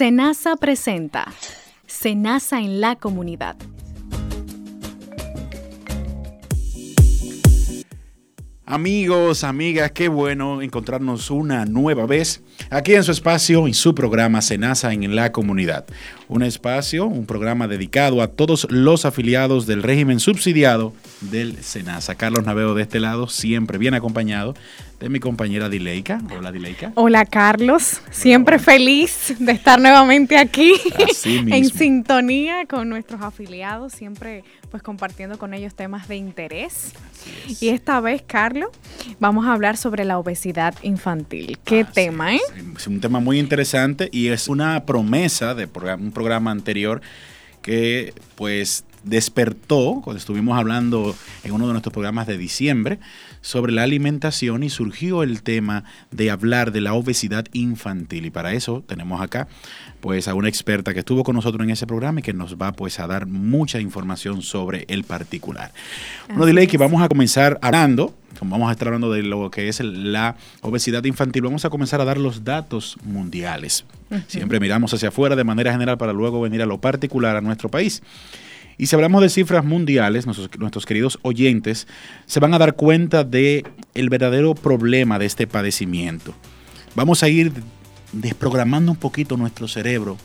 Senasa presenta Senasa en la comunidad. Amigos, amigas, qué bueno encontrarnos una nueva vez aquí en su espacio y su programa Senasa en la comunidad. Un espacio, un programa dedicado a todos los afiliados del régimen subsidiado del Senasa. Carlos Naveo de este lado, siempre bien acompañado de mi compañera Dileika. Hola Dileika. Hola Carlos, siempre feliz de estar nuevamente aquí en sintonía con nuestros afiliados, siempre pues compartiendo con ellos temas de interés. Y esta vez, Carlos, vamos a hablar sobre la obesidad infantil. ¿Qué tema, eh? Es un tema muy interesante y es una promesa de un programa anterior que pues despertó cuando estuvimos hablando en uno de nuestros programas de diciembre sobre la alimentación y surgió el tema de hablar de la obesidad infantil. Y para eso tenemos acá pues a una experta que estuvo con nosotros en ese programa y que nos va pues a dar mucha información sobre el particular. Bueno, dile que vamos a comenzar hablando, vamos a estar hablando de lo que es la obesidad infantil, vamos a comenzar a dar los datos mundiales. Siempre miramos hacia afuera de manera general para luego venir a lo particular a nuestro país. Y si hablamos de cifras mundiales, nuestros, queridos oyentes se van a dar cuenta de el verdadero problema de este padecimiento. Vamos a ir desprogramando un poquito nuestro cerebro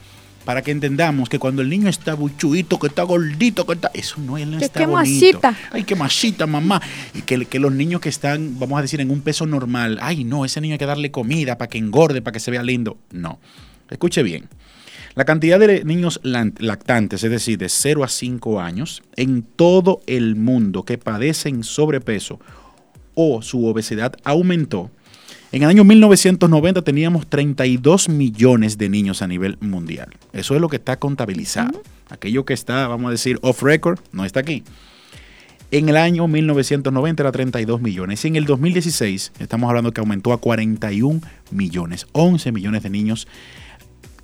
para que entendamos que cuando el niño está buchuito, que está gordito, que está... Eso no es, está qué bonito. Ay, qué machita, mamá. Y que, que, los niños que están, vamos a decir, en un peso normal, ay, no, ese niño hay que darle comida para que engorde, para que se vea lindo. No. Escuche bien. La cantidad de niños lactantes, es decir, de 0 a 5 años, en todo el mundo que padecen sobrepeso o su obesidad aumentó. En el año 1990 teníamos 32 millones de niños a nivel mundial. Eso es lo que está contabilizado. Aquello que está, vamos a decir, off record, no está aquí. En el año 1990 era 32 millones y en el 2016 estamos hablando que aumentó a 41 millones, 11 millones de niños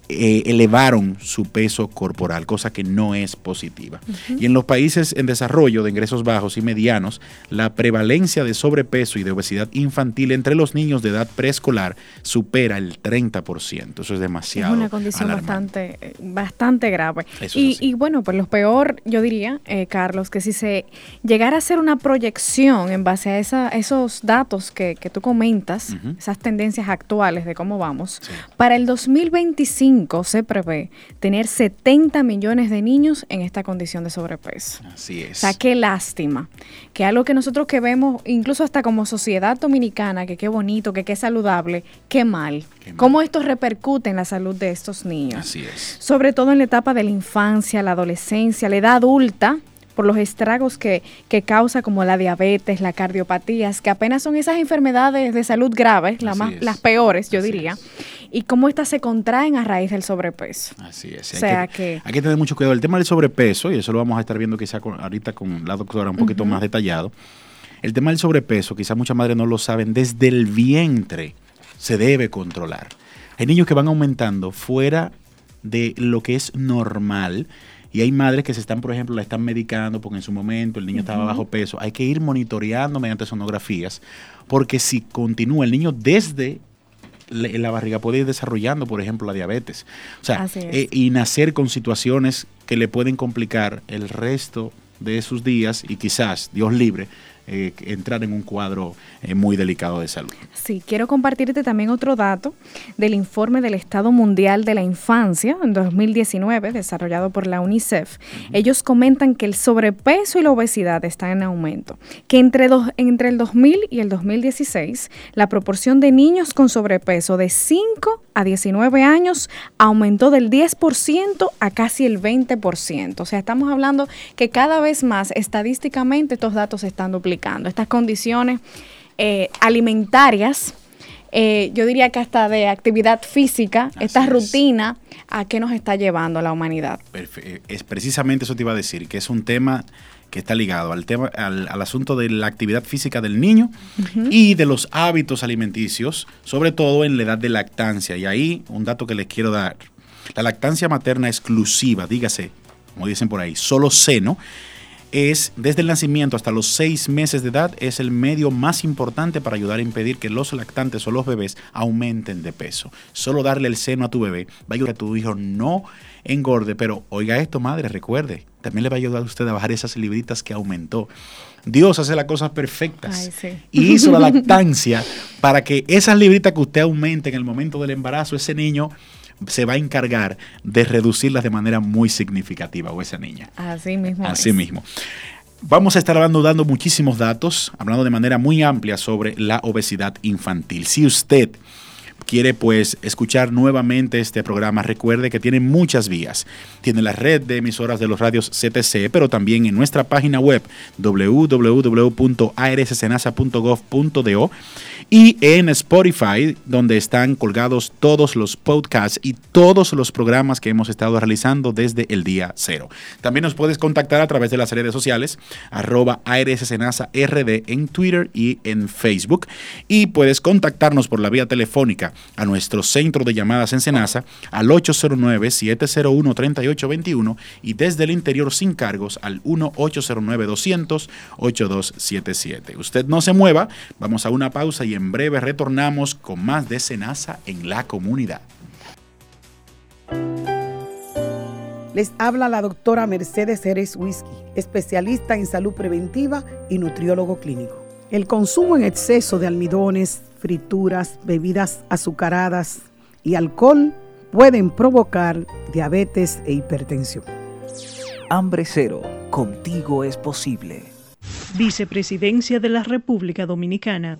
eh, elevaron su peso corporal, cosa que no es positiva. Y en los países en desarrollo de ingresos bajos y medianos, la prevalencia de sobrepeso y de obesidad infantil entre los niños de edad preescolar supera el 30%. Eso es demasiado. Es una condición bastante, bastante grave. Y, bueno, pues lo peor, yo diría, eh, Carlos, que si se llegara a hacer una proyección en base a esa, esos datos que, tú comentas, esas tendencias actuales de cómo vamos, para el 2025, se prevé tener 70 millones de niños en esta condición de sobrepeso. Así es. O sea, qué lástima. Que algo que nosotros que vemos, incluso hasta como sociedad dominicana, que qué bonito, que qué saludable, qué mal. Cómo esto repercute en la salud de estos niños. Así es. Sobre todo en la etapa de la infancia, la adolescencia, la edad adulta, por los estragos que, causa como la diabetes, la cardiopatías, que apenas son esas enfermedades de salud graves, la más, las peores, yo diría, y cómo estas se contraen a raíz del sobrepeso. Así es. O sea hay que, Hay que tener mucho cuidado. El tema del sobrepeso, y eso lo vamos a estar viendo quizá ahorita con la doctora un poquito más detallado, el tema del sobrepeso, quizás muchas madres no lo saben, desde el vientre se debe controlar. Hay niños que van aumentando fuera de lo que es normal y hay madres que se están, por ejemplo, la están medicando porque en su momento el niño estaba bajo peso. Hay que ir monitoreando mediante sonografías, porque si continúa el niño desde la barriga puede ir desarrollando, por ejemplo, la diabetes. O sea, eh, y nacer con situaciones que le pueden complicar el resto de sus días y quizás, Dios libre, eh, entrar en un cuadro eh, muy delicado de salud. Sí, quiero compartirte también otro dato del informe del Estado Mundial de la Infancia en 2019, desarrollado por la UNICEF. Ellos comentan que el sobrepeso y la obesidad están en aumento, que entre, dos, entre el 2000 y el 2016 la proporción de niños con sobrepeso de 5 a 19 años aumentó del 10% a casi el 20%. O sea, estamos hablando que cada vez más estadísticamente estos datos están estas condiciones eh, alimentarias, eh, yo diría que hasta de actividad física, esta rutina, ¿a qué nos está llevando la humanidad? Es precisamente eso te iba a decir, que es un tema que está ligado al tema, al, asunto de la actividad física del niño y de los hábitos alimenticios, sobre todo en la edad de lactancia. Y ahí un dato que les quiero dar. La lactancia materna exclusiva, dígase, como dicen por ahí, solo seno, es desde el nacimiento hasta los seis meses de edad es el medio más importante para ayudar a impedir que los lactantes o los bebés aumenten de peso. Solo darle el seno a tu bebé va a ayudar a que tu hijo no engorde, pero oiga esto, madre, recuerde, también le va a ayudar a usted a bajar esas libritas que aumentó. Dios hace las cosas perfectas y hizo la lactancia para que esas libritas que usted aumente en el momento del embarazo, ese niño se va a encargar de reducirlas de manera muy significativa o esa niña. Así mismo. Así mismo. Vamos a estar hablando, dando muchísimos datos, hablando de manera muy amplia sobre la obesidad infantil. Si usted quiere pues escuchar nuevamente este programa, recuerde que tiene muchas vías. Tiene la red de emisoras de los radios CTC, pero también en nuestra página web www.arssenasa.gov.do y en Spotify, donde están colgados todos los podcasts y todos los programas que hemos estado realizando desde el día cero. También nos puedes contactar a través de las redes sociales, arroba RD en Twitter y en Facebook. Y puedes contactarnos por la vía telefónica a nuestro centro de llamadas en Senasa al 809-701-3821 y desde el interior sin cargos al 1-809-200-8277. Usted no se mueva, vamos a una pausa y en breve retornamos con más de Senasa en la comunidad. Les habla la doctora Mercedes Ceres Whisky, especialista en salud preventiva y nutriólogo clínico. El consumo en exceso de almidones, frituras, bebidas azucaradas y alcohol pueden provocar diabetes e hipertensión. Hambre cero, contigo es posible. Vicepresidencia de la República Dominicana.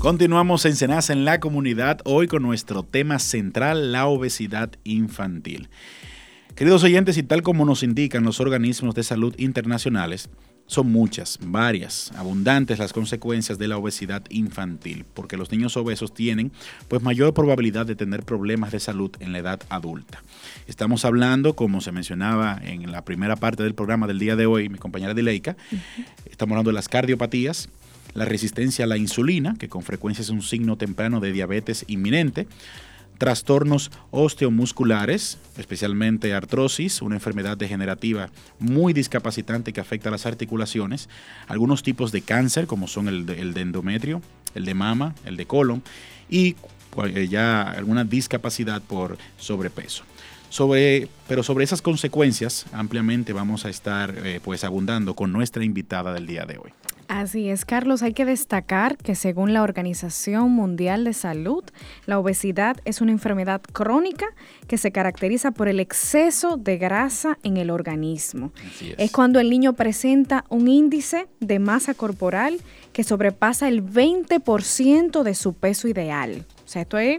Continuamos en Senasa en la comunidad hoy con nuestro tema central, la obesidad infantil. Queridos oyentes, y tal como nos indican los organismos de salud internacionales, son muchas, varias, abundantes las consecuencias de la obesidad infantil, porque los niños obesos tienen pues mayor probabilidad de tener problemas de salud en la edad adulta. Estamos hablando, como se mencionaba en la primera parte del programa del día de hoy, mi compañera Dileika, estamos hablando de las cardiopatías, la resistencia a la insulina, que con frecuencia es un signo temprano de diabetes inminente, trastornos osteomusculares, especialmente artrosis, una enfermedad degenerativa muy discapacitante que afecta a las articulaciones, algunos tipos de cáncer como son el de, endometrio, el de mama, el de colon y eh, ya alguna discapacidad por sobrepeso. Sobre, pero sobre esas consecuencias ampliamente vamos a estar eh, pues abundando con nuestra invitada del día de hoy. Así es, Carlos. Hay que destacar que según la Organización Mundial de Salud, la obesidad es una enfermedad crónica que se caracteriza por el exceso de grasa en el organismo. Es. es. cuando el niño presenta un índice de masa corporal que sobrepasa el 20% de su peso ideal. O sea, esto es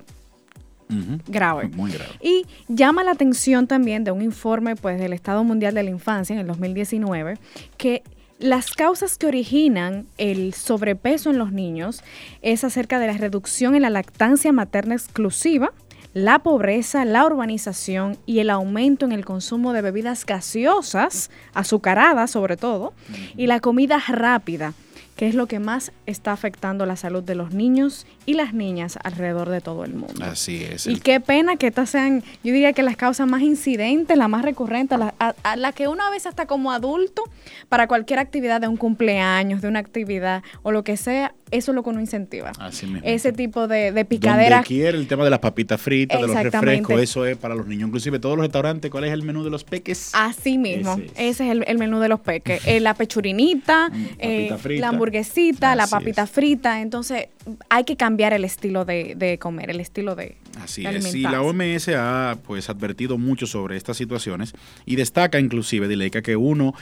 grave. Muy grave. Y llama la atención también de un informe pues, del Estado Mundial de la Infancia en el 2019 que las causas que originan el sobrepeso en los niños es acerca de la reducción en la lactancia materna exclusiva, la pobreza, la urbanización y el aumento en el consumo de bebidas gaseosas, azucaradas sobre todo, y la comida rápida que es lo que más está afectando la salud de los niños y las niñas alrededor de todo el mundo. Así es. Y qué pena que estas sean, yo diría que las causas más incidentes, las más recurrentes, las la que una vez hasta como adulto, para cualquier actividad de un cumpleaños, de una actividad o lo que sea, eso es lo que uno incentiva. Así mismo. Ese tipo de, de picaderas. Donde quiere el tema de las papitas fritas, de los refrescos, eso es para los niños. Inclusive todos los restaurantes, ¿cuál es el menú de los peques? Así mismo. Ese es, el, menú de los peques. Eh, la pechurinita, eh, la hamburguesita, la papita frita. Entonces, hay que cambiar el estilo de, comer, el estilo de. Así es. Y la OMS ha pues advertido mucho sobre estas situaciones y destaca inclusive, Dileika, que uno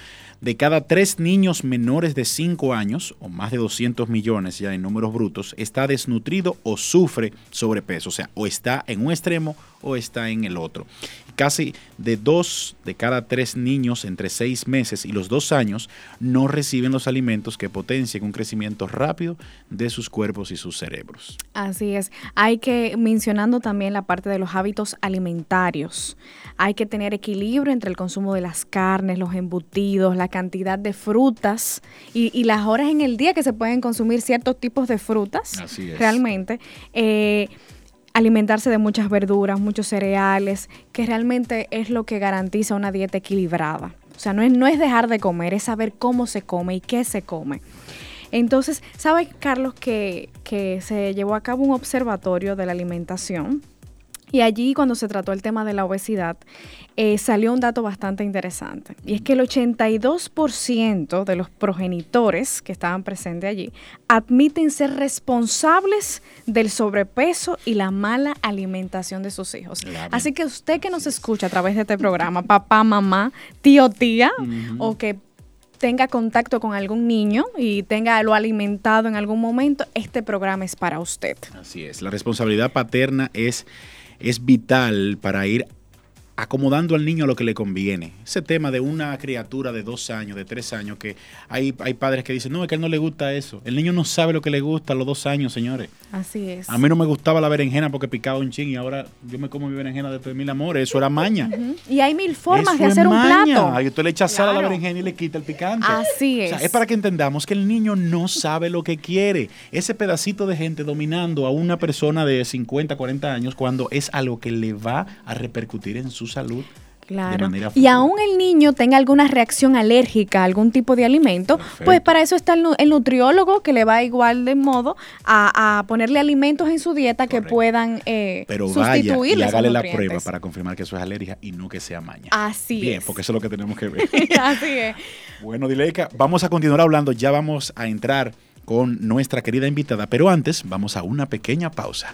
de cada tres niños menores de 5 años, o más de 200 millones ya en números brutos, está desnutrido o sufre sobrepeso, o sea, o está en un extremo o está en el otro. Casi de dos de cada tres niños entre seis meses y los dos años no reciben los alimentos que potencien un crecimiento rápido de sus cuerpos y sus cerebros. Así es. Hay que, mencionando también la parte de los hábitos alimentarios, hay que tener equilibrio entre el consumo de las carnes, los embutidos, la cantidad de frutas y, las horas en el día que se pueden consumir ciertos tipos de frutas. Así es. Realmente. Eh, alimentarse de muchas verduras, muchos cereales, que realmente es lo que garantiza una dieta equilibrada. O sea, no es, no es dejar de comer, es saber cómo se come y qué se come. Entonces, ¿sabe, Carlos, que, que se llevó a cabo un observatorio de la alimentación? Y allí, cuando se trató el tema de la obesidad, eh, salió un dato bastante interesante. Y es que el 82% de los progenitores que estaban presentes allí admiten ser responsables del sobrepeso y la mala alimentación de sus hijos. Así que usted que nos escucha a través de este programa, papá, mamá, tío, tía, o que tenga contacto con algún niño y tenga lo alimentado en algún momento, este programa es para usted. Así es. La responsabilidad paterna es es vital para ir acomodando al niño a lo que le conviene. Ese tema de una criatura de dos años, de tres años, que hay, hay padres que dicen, no, es que a él no le gusta eso. El niño no sabe lo que le gusta a los dos años, señores. Así es. A mí no me gustaba la berenjena porque picaba un ching y ahora yo me como mi berenjena después de mil amores. Eso era maña. Y hay mil formas de hacer un plato. Ay, usted le echa sal a la berenjena y le quita el picante. Así es. es para que entendamos que el niño no sabe lo que quiere. Ese pedacito de gente dominando a una persona de 50, 40 años cuando es algo que le va a repercutir en su salud Claro. Y aún el niño tenga alguna reacción alérgica a algún tipo de alimento, pues para eso está el, nutriólogo que le va igual de modo a, ponerle alimentos en su dieta que puedan eh, Pero vaya y hágale la prueba para confirmar que eso es alergia y no que sea maña. Así Bien, porque eso es lo que tenemos que ver. Así es. Bueno, Dileika, vamos a continuar hablando, ya vamos a entrar con nuestra querida invitada, pero antes vamos a una pequeña pausa.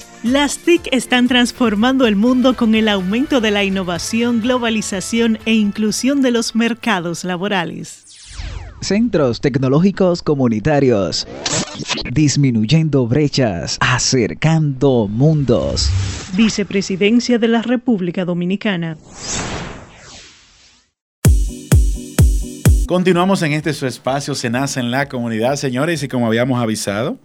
Las TIC están transformando el mundo con el aumento de la innovación, globalización e inclusión de los mercados laborales. Centros tecnológicos comunitarios. Disminuyendo brechas, acercando mundos. Vicepresidencia de la República Dominicana. Continuamos en este su espacio Se nace en la comunidad, señores, y como habíamos avisado,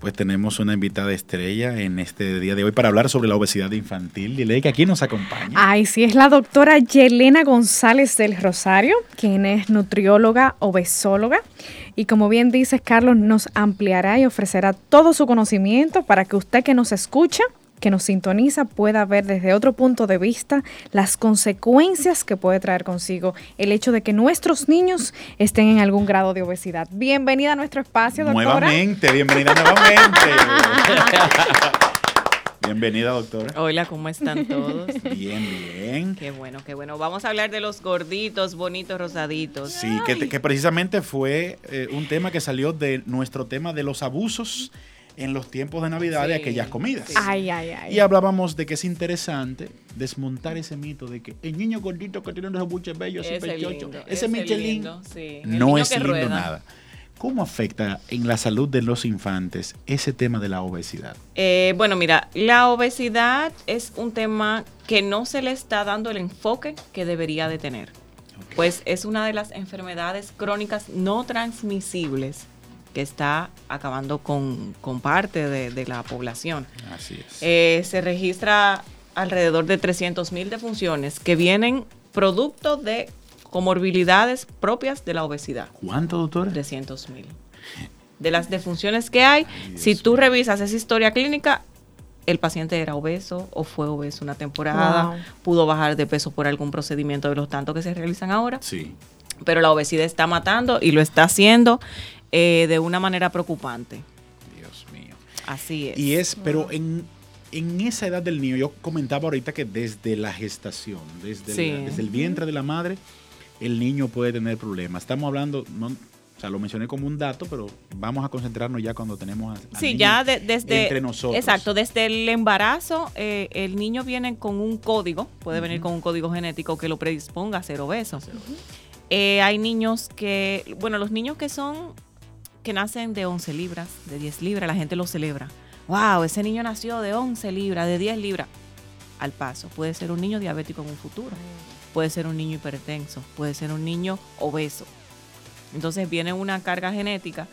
pues tenemos una invitada estrella en este día de hoy para hablar sobre la obesidad infantil. Dile que aquí nos acompaña. Ay, sí, es la doctora Yelena González del Rosario, quien es nutrióloga, obesóloga. Y como bien dices, Carlos, nos ampliará y ofrecerá todo su conocimiento para que usted que nos escucha que nos sintoniza pueda ver desde otro punto de vista las consecuencias que puede traer consigo el hecho de que nuestros niños estén en algún grado de obesidad. Bienvenida a nuestro espacio, doctora. Nuevamente, bienvenida nuevamente. Bienvenida, doctora. Hola, ¿cómo están todos? Bien, bien. Qué bueno, qué bueno. Vamos a hablar de los gorditos, bonitos, rosaditos. Sí, que, precisamente fue eh, un tema que salió de nuestro tema de los abusos en los tiempos de Navidad de aquellas comidas. sí. Ay, ay, ay. Y hablábamos de que es interesante desmontar ese mito de que el niño gordito que tiene unos buches bellos, pechocho, lindo, ese ese Michelin, lindo, sí. No es lindo rueda. nada. ¿Cómo afecta en la salud de los infantes ese tema de la obesidad? Eh, bueno, mira, la obesidad es un tema que no se le está dando el enfoque que debería de tener. Pues es una de las enfermedades crónicas no transmisibles que está acabando con, con parte de, de la población. Así es. Eh, se registra alrededor de 300 mil defunciones que vienen producto de comorbilidades propias de la obesidad. ¿Cuánto, doctora? 300 mil. De las defunciones que hay, si tú revisas esa historia clínica, el paciente era obeso o fue obeso una temporada, Wow. pudo bajar de peso por algún procedimiento de los tantos que se realizan ahora, Sí. pero la obesidad está matando y lo está haciendo eh, de una manera preocupante. Dios mío. Así es. Y es, pero en, en esa edad del niño, yo comentaba ahorita que desde la gestación, desde, Sí. la- desde el vientre de la madre, el niño puede tener problemas. Estamos hablando, no, o sea, lo mencioné como un dato, pero vamos a concentrarnos ya cuando tenemos a, Sí, niño ya de- desde entre nosotros. Exacto, desde el embarazo eh, el niño viene con un código, puede venir con un código genético que lo predisponga a ser obeso. Eh, hay niños que, bueno, los niños que son que nacen de 11 libras, de 10 libras, la gente lo celebra. Wow, ese niño nació de 11 libras, de 10 libras. Al paso, puede ser un niño diabético en un futuro, puede ser un niño hipertenso, puede ser un niño obeso. Entonces viene una carga genética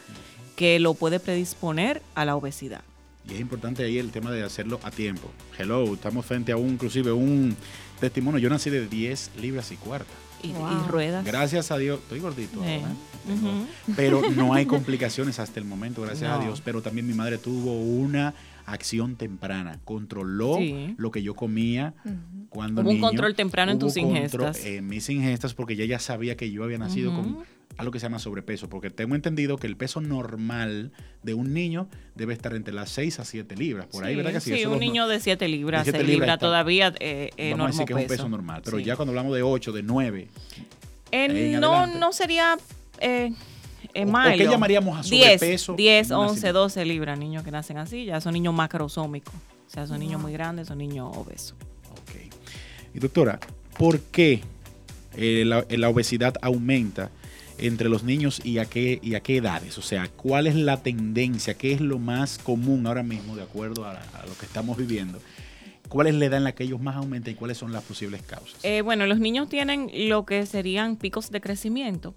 que lo puede predisponer a la obesidad. Y es importante ahí el tema de hacerlo a tiempo. Hello, estamos frente a un, inclusive un testimonio. Yo nací de 10 libras y cuarta. Y, ruedas. Gracias a Dios, estoy gordito, Eh, ahora, ¿eh? Pero no hay complicaciones hasta el momento, gracias a. Dios. Pero también mi madre tuvo una acción temprana, controló Sí. lo que yo comía cuando Hubo un control temprano en tus ingestas. En mis ingestas, porque ella ya sabía que yo había nacido Ujú. con algo que se llama sobrepeso, porque tengo entendido que el peso normal de un niño debe estar entre las 6 a 7 libras, por ahí, Sí, ¿verdad que sí? Sí, Eso un niño de 7 libras, de siete 6 libras libras está- todavía eh, eh, Vamos a decir que es un peso. peso normal, pero Sí. ya cuando hablamos de 8, de 9, Eh, no, adelante. no sería eh, eh, ¿O- o malo. qué llamaríamos a 10, sobrepeso 10, en un 11, nacimiento? 12 libras, niños que nacen así, ya son niños macrosómicos. O sea, son niños muy grandes, son niños obesos. Ok. Y doctora, ¿por qué eh, la, la obesidad aumenta entre los niños y a, qué, y a qué edades? O sea, ¿cuál es la tendencia? ¿Qué es lo más común ahora mismo de acuerdo a, a lo que estamos viviendo? ¿Cuál es la edad en la que ellos más aumentan y cuáles son las posibles causas? Eh, bueno, los niños tienen lo que serían picos de crecimiento.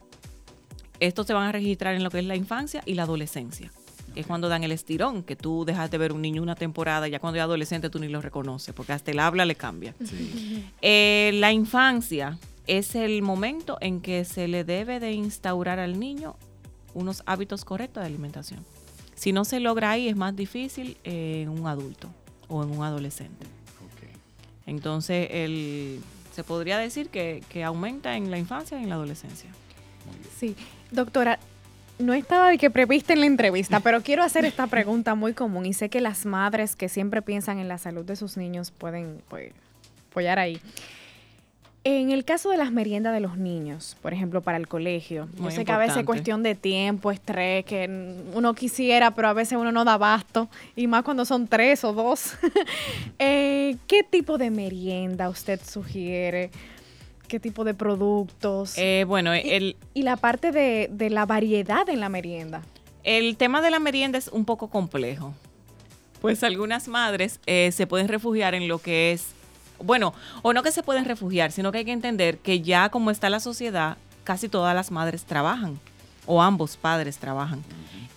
Estos se van a registrar en lo que es la infancia y la adolescencia. que Es cuando dan el estirón, que tú dejas de ver un niño una temporada, ya cuando es adolescente tú ni lo reconoces, porque hasta el habla le cambia. Sí. Eh, la infancia es el momento en que se le debe de instaurar al niño unos hábitos correctos de alimentación. Si no se logra ahí, es más difícil en un adulto o en un adolescente. Entonces, el, se podría decir que, que aumenta en la infancia y en la adolescencia. Sí, doctora, no estaba de que previste en la entrevista, pero quiero hacer esta pregunta muy común y sé que las madres que siempre piensan en la salud de sus niños pueden pues, apoyar ahí. En el caso de las meriendas de los niños, por ejemplo, para el colegio, yo sé que a veces es cuestión de tiempo, estrés, que uno quisiera, pero a veces uno no da abasto, y más cuando son tres o dos. Eh, ¿Qué tipo de merienda usted sugiere? ¿Qué tipo de productos? Eh, bueno, Y- el, Y la parte de, de la variedad en la merienda. el tema de la merienda es un poco complejo. Pues algunas madres eh, se pueden refugiar en lo que es, bueno, o no que se pueden refugiar, sino que hay que entender que ya como está la sociedad, casi todas las madres trabajan, o ambos padres trabajan,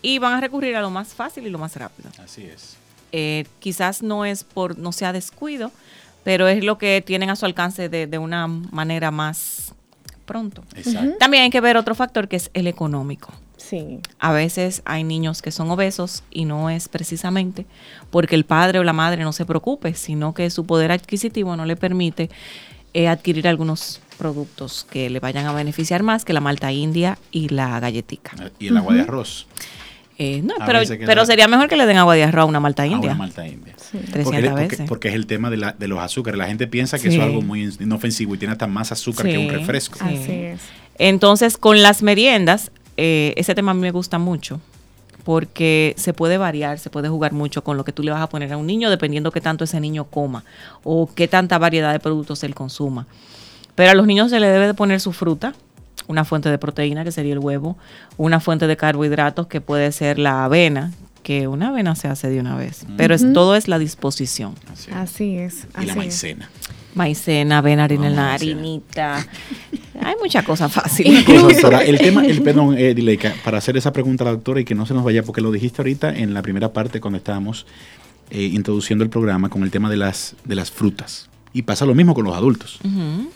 y van a recurrir a lo más fácil y lo más rápido. Así es. Eh, quizás no es por, no sea descuido, pero es lo que tienen a su alcance de, de una manera más pronto. Exacto. También hay que ver otro factor que es el económico. Sí. A veces hay niños que son obesos y no es precisamente porque el padre o la madre no se preocupe, sino que su poder adquisitivo no le permite eh, adquirir algunos productos que le vayan a beneficiar más que la malta india y la galletica. Y el agua de arroz. Eh, no, A pero, la- sería mejor que le den agua de arroz a una malta india. de malta india. 300 Porque, porque- veces. porque es el tema de, la- de los azúcares. La gente piensa que Sí. eso es algo muy in- inofensivo y tiene hasta más azúcar que un refresco. Sí. Así es. Entonces, con las meriendas, eh, ese tema a mí me gusta mucho, porque se puede variar, se puede jugar mucho con lo que tú le vas a poner a un niño dependiendo qué tanto ese niño coma o qué tanta variedad de productos él consuma. Pero a los niños se le debe de poner su fruta, una fuente de proteína que sería el huevo, una fuente de carbohidratos que puede ser la avena, que una avena se hace de una vez, pero es, todo es la disposición. Así es. Así es. y la es. Maicena. Avena, harina, No, maicena. harinita. Hay muchas cosas fáciles. El tema, el perdón, eh, Dileika, para hacer esa pregunta a la doctora y que no se nos vaya, porque lo dijiste ahorita en la primera parte cuando estábamos eh, introduciendo el programa con el tema de las, de las frutas. Y pasa lo mismo con los adultos. Ujú.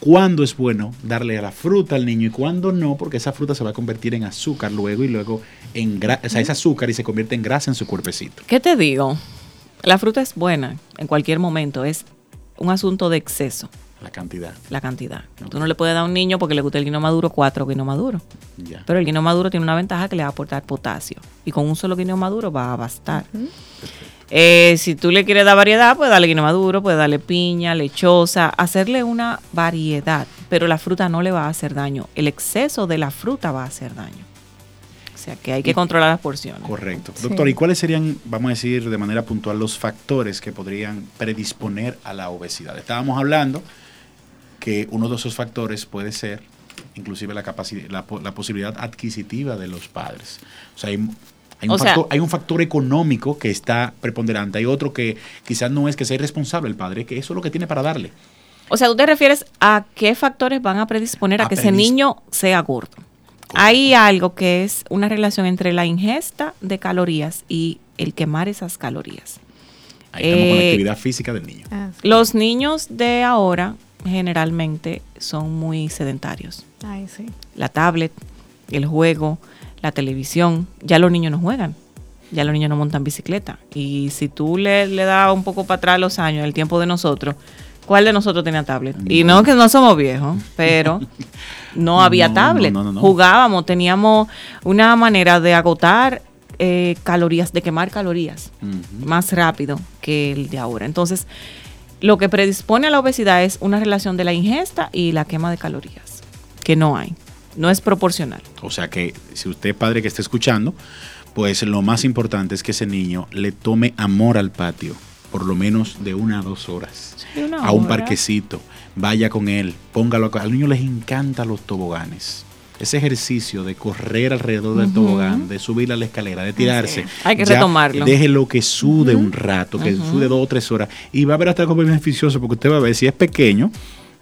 ¿Cuándo es bueno darle a la fruta al niño y cuándo no? Porque esa fruta se va a convertir en azúcar luego y luego en grasa, o sea, es azúcar y se convierte en grasa en su cuerpecito. ¿Qué te digo? La fruta es buena en cualquier momento, es un asunto de exceso, La cantidad. la cantidad. Tú no le puedes dar a un niño porque le gusta el guineo maduro cuatro guineo maduro. Ya. Pero el guineo maduro tiene una ventaja que le va a aportar potasio. Y con un solo guineo maduro va a bastar. Eh, si tú le quieres dar variedad, pues darle guineo maduro, puedes darle piña, lechosa, hacerle una variedad. Pero la fruta no le va a hacer daño. El exceso de la fruta va a hacer daño. O sea que hay que controlar las porciones. Correcto. Sí. Doctor, ¿y cuáles serían, vamos a decir de manera puntual, los factores que podrían predisponer a la obesidad? Estábamos hablando que uno de esos factores puede ser inclusive la, capacidad, la, po- la posibilidad adquisitiva de los padres. O sea, hay, hay un O sea- factor, hay un factor económico que está preponderante, hay otro que quizás no es que sea irresponsable el padre, que eso es lo que tiene para darle. O sea, tú te refieres a qué factores van a predisponer a, A que ese niño sea gordo. Hay algo que es una relación entre la ingesta de calorías y el quemar esas calorías. Ahí estamos con la Eh, actividad física del niño. Ah, sí. Los niños de ahora generalmente son muy sedentarios. Ay, sí. La tablet, el juego, la televisión, ya los niños no juegan. Ya los niños no montan bicicleta. Y si tú le, le das un poco para atrás los años, el tiempo de nosotros, ¿cuál de nosotros tenía tablet? Y no que no somos viejos, pero no había No, tablet. no, no, no. Jugábamos, teníamos una manera de agotar eh, calorías, de quemar calorías más rápido que el de ahora. Entonces, lo que predispone a la obesidad es una relación de la ingesta y la quema de calorías, que no hay. No es proporcional. O sea que si usted padre que esté escuchando, pues lo más importante es que ese niño le tome amor al patio, por lo menos de una a dos horas, a un hora. parquecito, vaya con él, póngalo. A los niños les encantan los toboganes. Ese ejercicio de correr alrededor del tobogán, de subir a la escalera, de tirarse. Hay que ya retomarlo. Déjelo que sude un rato, que sude dos o tres horas. Y va a ver hasta algo beneficioso, porque usted va a ver, si es pequeño,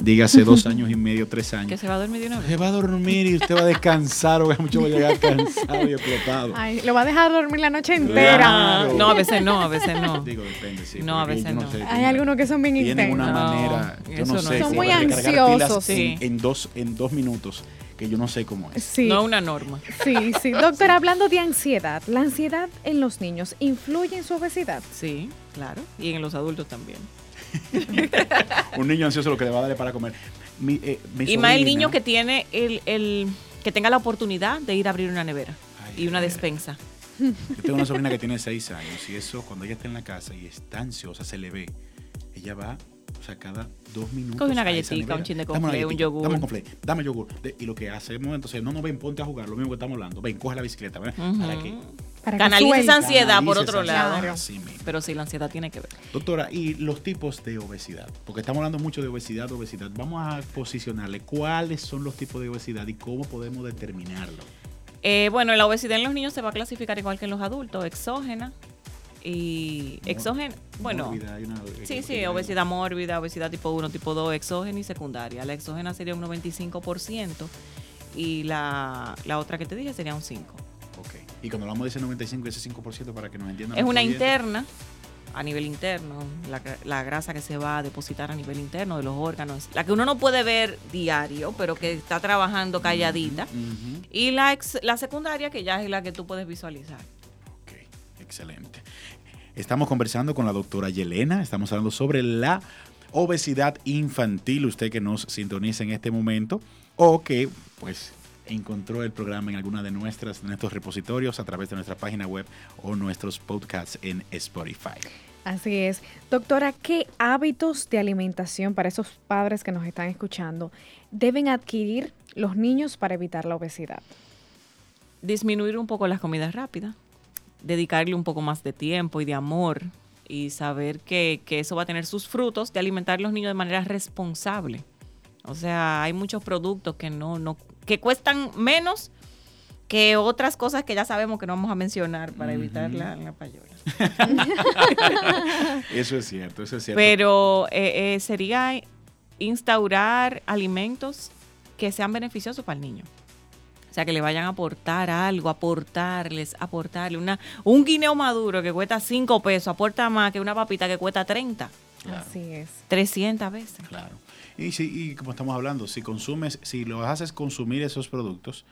dígase dos años y medio, tres años. Que se va a dormir de una vez. Se va a dormir y usted va a descansar, o mucho va a llegar cansado y explotado. Ay, lo va a dejar dormir la noche entera. Claro. No, a veces no, a veces no. Digo, depende, sí. No, a veces no. sé, Hay algunos que son bien Tienen una intensos. No, manera, yo eso no no sé. es Son muy ansiosos. Sí. En, en dos, en dos minutos, que yo no sé cómo es. Sí. No una norma. Sí, sí. Doctor, hablando de ansiedad, ¿la ansiedad en los niños influye en su obesidad? Sí, claro. Y en los adultos también. Un niño ansioso lo que le va a darle para comer. Mi, eh, mi Y más el niño que tiene el, el que tenga la oportunidad de ir a abrir una nevera Ay, y una nevera. despensa. Yo tengo una sobrina que tiene seis años y eso, cuando ella está en la casa y está ansiosa, se le ve. Ella va, o sea, cada dos minutos. Coge una galletita, un chin de conflé, un yogur. Dame un conflé, dame yogur. De- y lo que hacemos entonces, no, no, ven, ponte a jugar, lo mismo que estamos hablando. Ven, coge la bicicleta, ¿ven? ¿Para qué? Para que Canaliza suelte. esa ansiedad por Canaliza otro lado. Pero sí, la ansiedad tiene que ver. Doctora, y los tipos de obesidad, porque estamos hablando mucho de obesidad, obesidad. Vamos a posicionarle cuáles son los tipos de obesidad y cómo podemos determinarlo. Eh, bueno, la obesidad en los niños se va a clasificar igual que en los adultos, exógena y exógena, bueno, Mórbida, hay una- sí, sí, obesidad mórbida, obesidad tipo 1, tipo 2, exógena y secundaria. La exógena sería un 95% y la, la otra que te dije sería un 5%. Y cuando hablamos de ese 95, ese 5% para que nos entiendan. Es una interna, a nivel interno, la, gra- la grasa que se va a depositar a nivel interno de los órganos, la que uno no puede ver diario, pero que está trabajando calladita. Y la, ex- la secundaria, que ya es la que tú puedes visualizar. Ok, excelente. Estamos conversando con la doctora Yelena, estamos hablando sobre la obesidad infantil, usted que nos sintoniza en este momento o que pues encontró el programa en alguna de nuestras de nuestros repositorios a través de nuestra página web o nuestros podcasts en Spotify. Así es. Doctora, ¿qué hábitos de alimentación para esos padres que nos están escuchando deben adquirir los niños para evitar la obesidad? disminuir un poco las comidas rápidas, dedicarle un poco más de tiempo y de amor y saber que, que eso va a tener sus frutos de alimentar a los niños de manera responsable. O sea, hay muchos productos que no, no, que cuestan menos que otras cosas que ya sabemos que no vamos a mencionar para evitar la, la payola. Eso es cierto, eso es cierto. Pero eh, eh, sería instaurar alimentos que sean beneficiosos para el niño. O sea, que le vayan a aportar algo, aportarles, aportarle una, un guineo maduro que cuesta 5 pesos, aporta más que una papita que cuesta 30. Así es. 300 veces. Claro. Y, si, y como estamos hablando, si consumes, si lo haces consumir esos productos,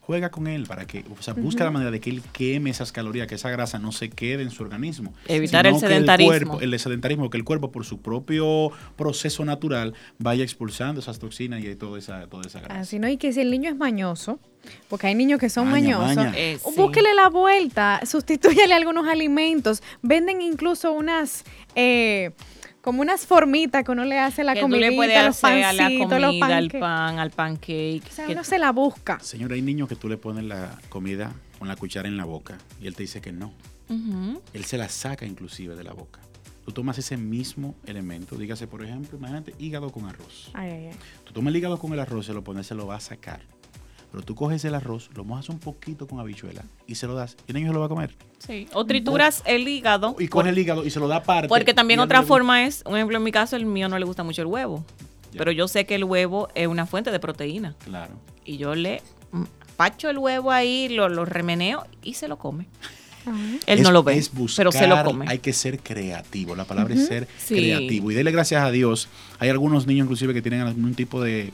juega con él para que, o sea, busca la manera de que él queme esas calorías, que esa grasa no se quede en su organismo. Evitar el que sedentarismo. cuerpo- el sedentarismo, que el cuerpo por su propio proceso natural vaya expulsando esas toxinas y toda esa, toda esa grasa. Así no, y que si el niño es mañoso, porque hay niños que son Maña, mañosos, maña. Eh, sí. búsquele la vuelta, sustitúyale algunos alimentos. Venden incluso unas, eh, como unas formitas que uno le hace a la que tú comida, le puedes los hacer a la pancitos, los comida, al pan, al pancake. O sea, que- uno se la busca. Señor, hay niños que tú le pones la comida con la cuchara en la boca y él te dice que no. Él se la saca inclusive de la boca. Tú tomas ese mismo elemento, dígase por ejemplo, imagínate, hígado con arroz. Ay, ay, ay. Tú tomas el hígado con el arroz, se lo pones, se lo va a sacar. Pero tú coges el arroz, lo mojas un poquito con habichuela y se lo das. Y el niño se lo va a comer. Sí. O trituras el hígado. Y coge el hígado y se lo da aparte. Porque también otra forma es, un ejemplo en mi caso, el mío no le gusta mucho el huevo. Ya. Pero yo sé que el huevo es una fuente de proteína. Claro. Y yo le pacho el huevo ahí, lo, lo remeneo y se lo come. Él Es- no lo ve, es buscar, pero se lo come. Hay que ser creativo. La palabra es ser Sí. creativo. Y dele gracias a Dios. Hay algunos niños inclusive que tienen algún tipo de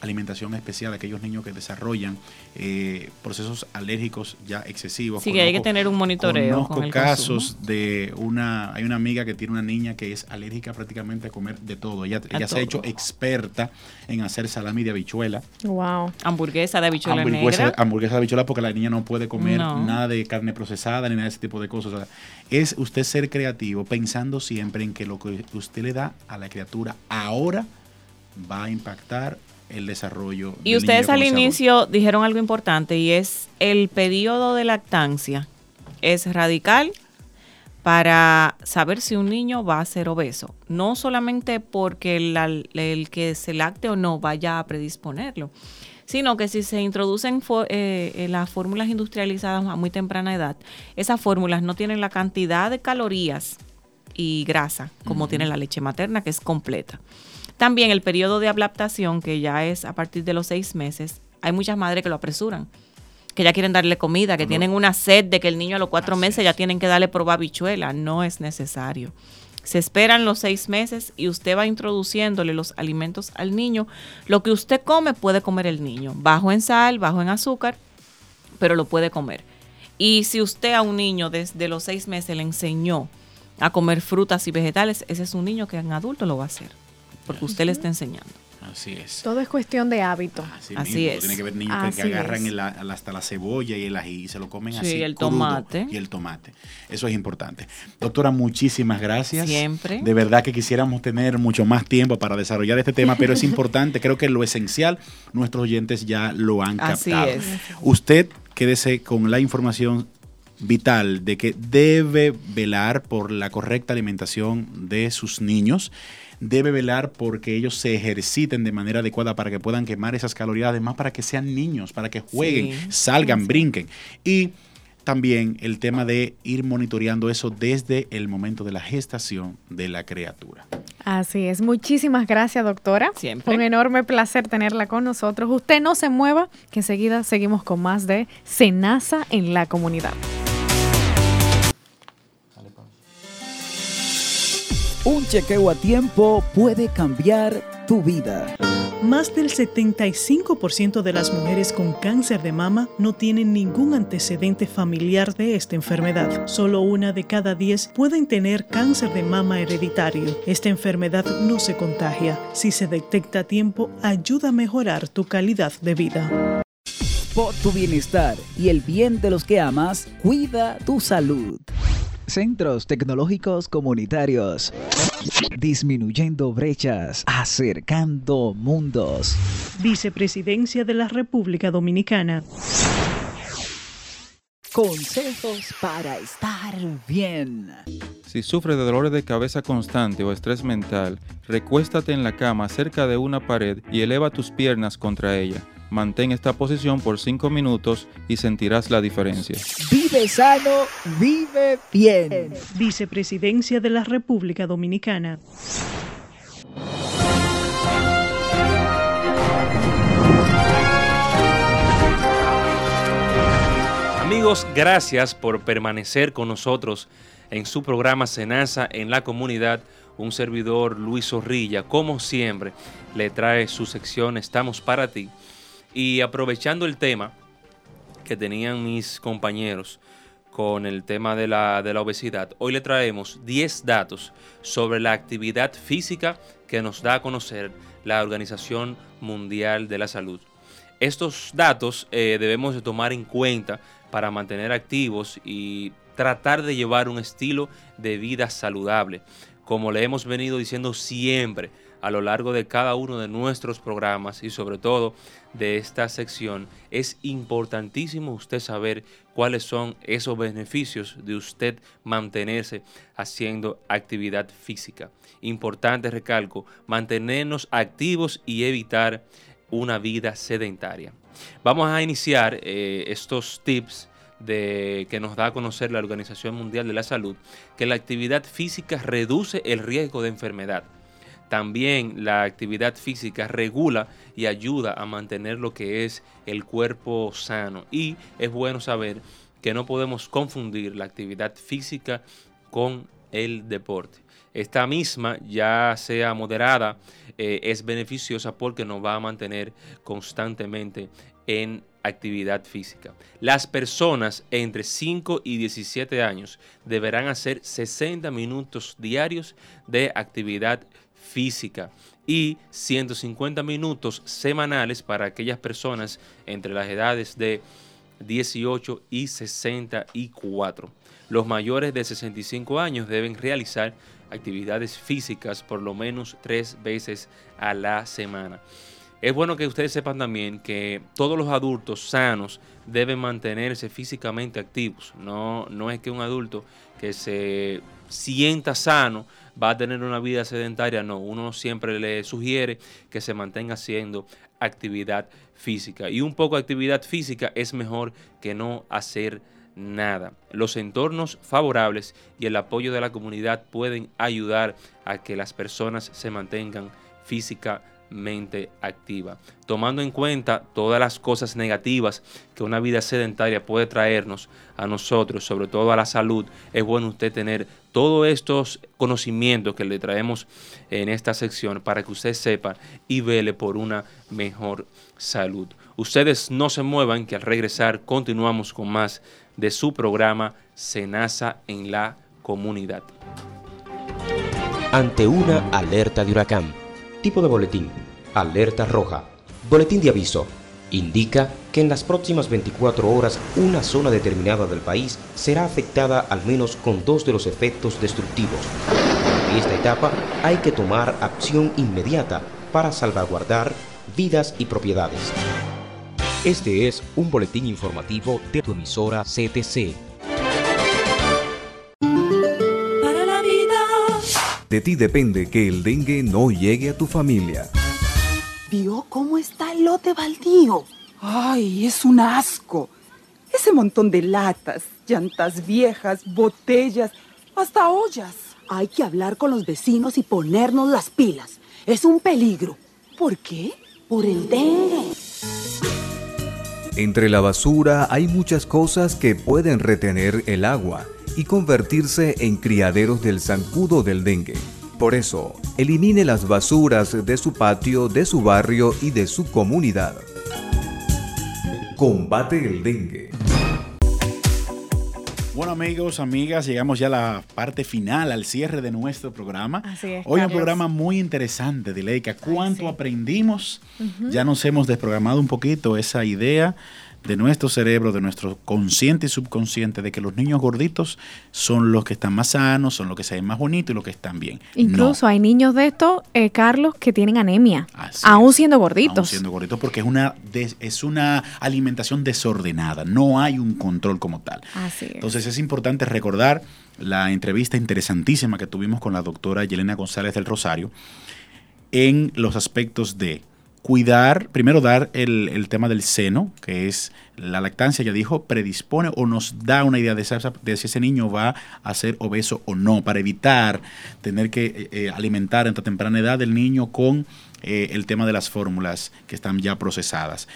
alimentación especial, aquellos niños que desarrollan eh, procesos alérgicos ya excesivos. Sí, que hay que tener un monitoreo Conozco con el casos de una, hay una amiga que tiene una niña que es alérgica prácticamente a comer de todo. Ella, A se ha hecho experta en hacer salami de habichuela, Wow. Hamburguesa de habichuela hamburguesa, negra. hamburguesa de habichuela porque la niña no puede comer No. nada de carne procesada ni nada de ese tipo de cosas. O sea, es usted ser creativo pensando siempre en que lo que usted le da a la criatura ahora va a impactar el desarrollo. Y ustedes al inicio dijeron algo importante y es el periodo de lactancia es radical para saber si un niño va a ser obeso. No solamente porque el, que se lacte o no vaya a predisponerlo, sino que si se introducen eh, eh, las fórmulas industrializadas a muy temprana edad, esas fórmulas no tienen la cantidad de calorías y grasa como tiene la leche materna, que es completa. También el periodo de adaptación, que ya es a partir de los seis meses, hay muchas madres que lo apresuran, que ya quieren darle comida, que No. tienen una sed de que el niño a los cuatro Así meses es. ya tienen que darle probar bichuela. No es necesario. Se esperan los seis meses y usted va introduciéndole los alimentos al niño. Lo que usted come puede comer el niño, bajo en sal, bajo en azúcar, pero lo puede comer. Y si usted a un niño desde los seis meses le enseñó a comer frutas y vegetales, ese es un niño que en adulto lo va a hacer, porque usted le está enseñando. Así es. Todo es cuestión de hábito. Así, Así mismo. es. Tiene que ver niños que- que, Así agarran el- el- hasta la cebolla y el ají y se lo comen Sí, así. el crudo, tomate. Y el tomate. Eso es importante. Doctora, muchísimas gracias. Siempre. De verdad que quisiéramos tener mucho más tiempo para desarrollar este tema, pero es importante. Creo que lo esencial, nuestros oyentes ya lo han Así captado. es. Usted quédese con la información vital de que debe velar por la correcta alimentación de sus niños, debe velar porque ellos se ejerciten de manera adecuada para que puedan quemar esas calorías, además para que sean niños, para que jueguen, Sí. salgan, brinquen. Y también el tema de ir monitoreando eso desde el momento de la gestación de la criatura. Así es. Muchísimas gracias, doctora. Siempre. Fue un enorme placer tenerla con nosotros. Usted no se mueva, que enseguida seguimos con más de Senasa en la comunidad. Un chequeo a tiempo puede cambiar tu vida. Más del 75% de las mujeres con cáncer de mama no tienen ningún antecedente familiar de esta enfermedad. Solo una de cada 10 pueden tener cáncer de mama hereditario. Esta enfermedad no se contagia. Si se detecta a tiempo, ayuda a mejorar tu calidad de vida. Por tu bienestar y el bien de los que amas, cuida tu salud. Centros Tecnológicos Comunitarios. Disminuyendo brechas, acercando mundos. Vicepresidencia de la República Dominicana. Consejos para estar bien. Si sufres de dolores de cabeza constante o estrés mental, recuéstate en la cama cerca de una pared y eleva tus piernas contra ella. Mantén esta posición por 5 minutos y sentirás la diferencia. Vive sano, vive bien. Vicepresidencia de la República Dominicana. Amigos, gracias por permanecer con nosotros en su programa Senaza en la comunidad. Un servidor Luis Zorrilla, como siempre, le trae su sección Estamos para ti. Y aprovechando el tema que tenían mis compañeros con el tema de la, de la obesidad, hoy le traemos 10 datos sobre la actividad física que nos da a conocer la Organización Mundial de la Salud. Estos datos eh, debemos de tomar en cuenta para mantener activos y tratar de llevar un estilo de vida saludable. Como le hemos venido diciendo siempre a lo largo de cada uno de nuestros programas y sobre todo de esta sección, es importantísimo usted saber cuáles son esos beneficios de usted mantenerse haciendo actividad física. Importante recalco, mantenernos activos y evitar una vida sedentaria. Vamos a iniciar eh, estos tips de, que nos da a conocer la Organización Mundial de la Salud, que la actividad física reduce el riesgo de enfermedad. También la actividad física regula y ayuda a mantener lo que es el cuerpo sano. Y es bueno saber que no podemos confundir la actividad física con el deporte. Esta misma, ya sea moderada, eh, es beneficiosa porque nos va a mantener constantemente en actividad física. Las personas entre 5 y 17 años deberán hacer 60 minutos diarios de actividad física y 150 minutos semanales para aquellas personas entre las edades de 18 y 64. Los mayores de 65 años deben realizar actividades físicas por lo menos tres veces a la semana. Es bueno que ustedes sepan también que todos los adultos sanos deben mantenerse físicamente activos. No, no es que un adulto que se sienta sano va a tener una vida sedentaria. No, uno siempre le sugiere que se mantenga haciendo actividad física. Y un poco de actividad física es mejor que no hacer nada. Los entornos favorables y el apoyo de la comunidad pueden ayudar a que las personas se mantengan físicamente activa. Tomando en cuenta todas las cosas negativas que una vida sedentaria puede traernos a nosotros, sobre todo a la salud, es bueno usted tener todos estos conocimientos que le traemos en esta sección para que usted sepa y vele por una mejor salud. Ustedes no se muevan, que al regresar continuamos con más de su programa Senasa en la comunidad. Ante una alerta de huracán, tipo de boletín, alerta roja, boletín de aviso, indica que en las próximas 24 horas una zona determinada del país será afectada al menos con dos de los efectos destructivos. En esta etapa hay que tomar acción inmediata para salvaguardar vidas y propiedades. Este es un boletín informativo de tu emisora CTC. De ti depende que el dengue no llegue a tu familia. ¿Vio cómo está el lote baldío? ¡Ay, es un asco! Ese montón de latas, llantas viejas, botellas, hasta ollas. Hay que hablar con los vecinos y ponernos las pilas. Es un peligro. ¿Por qué? Por el dengue. Entre la basura hay muchas cosas que pueden retener el agua y convertirse en criaderos del zancudo del dengue. Por eso, elimine las basuras de su patio, de su barrio y de su comunidad. Combate el dengue. Bueno amigos, amigas, llegamos ya a la parte final, al cierre de nuestro programa. Así es, Hoy un Carlos. programa muy interesante, Dileika. ¿Cuánto sí. aprendimos? Ujú. Ya nos hemos desprogramado un poquito esa idea de nuestro cerebro, de nuestro consciente y subconsciente, de que los niños gorditos son los que están más sanos, son los que se ven más bonitos y los que están bien. Incluso hay niños de estos, eh, Carlos, que tienen anemia, aún siendo gorditos. Aún siendo gorditos, porque es una, des- es una alimentación desordenada, no hay un control como tal. Así es. Entonces es importante recordar la entrevista interesantísima que tuvimos con la doctora Yelena González del Rosario en los aspectos de cuidar, primero dar el, el tema del seno, que es la lactancia, ya dijo, predispone o nos da una idea de, si ese niño va a ser obeso o no, para evitar tener que eh, eh, alimentar en temprana edad el niño con eh, el tema de las fórmulas que están ya procesadas.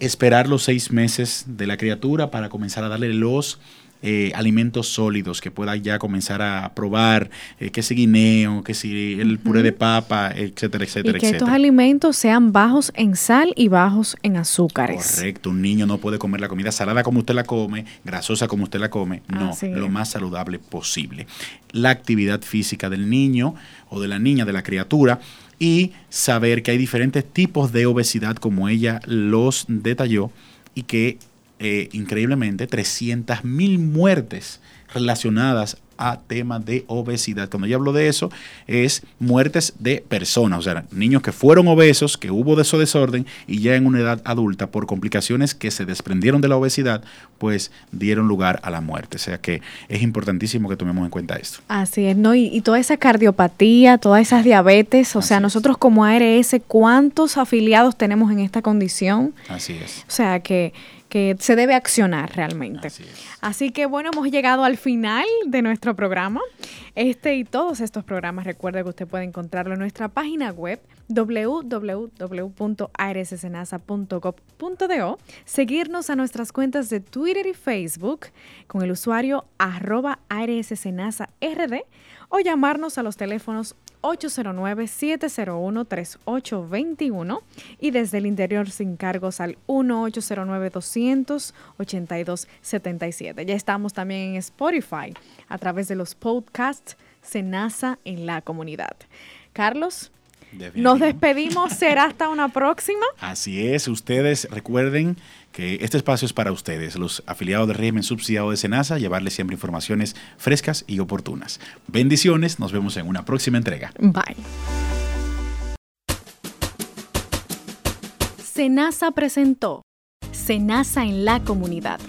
Esperar los seis meses de la criatura para comenzar a darle los eh, alimentos sólidos que pueda ya comenzar a probar, eh, que si guineo, que si el puré de papa, etcétera, Y etcétera, que estos alimentos sean bajos en sal y bajos en azúcares. Correcto, un niño no puede comer la comida salada como usted la come, grasosa como usted la come, no, lo más saludable posible. La actividad física del niño o de la niña, de la criatura, y saber que hay diferentes tipos de obesidad como ella los detalló y que eh, increíblemente 300 mil muertes relacionadas a temas de obesidad. Cuando yo hablo de eso, es muertes de personas, o sea, niños que fueron obesos, que hubo de eso desorden y ya en una edad adulta por complicaciones que se desprendieron de la obesidad, pues dieron lugar a la muerte. O sea que es importantísimo que tomemos en cuenta esto. Así es, ¿no? Y, y toda esa cardiopatía, todas esas diabetes, o sea, nosotros como ARS, ¿cuántos afiliados tenemos en esta condición? Así es. O sea, que, que se debe accionar realmente. Así, que bueno, hemos llegado al final de nuestro programa. Este y todos estos programas, recuerde que usted puede encontrarlo en nuestra página web www.arssenasa.gov.do, seguirnos a nuestras cuentas de Twitter y Facebook con el usuario arroba ARSSenasard o llamarnos a los teléfonos 809-701-3821 y desde el interior sin cargos al 1-809-200-8277. Ya estamos también en Spotify a través de los podcasts Senasa en la comunidad. Carlos, nos despedimos. Será hasta una próxima. Así es, ustedes recuerden que este espacio es para ustedes, los afiliados del régimen subsidiado de Senasa, llevarles siempre informaciones frescas y oportunas. Bendiciones, nos vemos en una próxima entrega. Bye. Senasa presentó Senasa en la comunidad.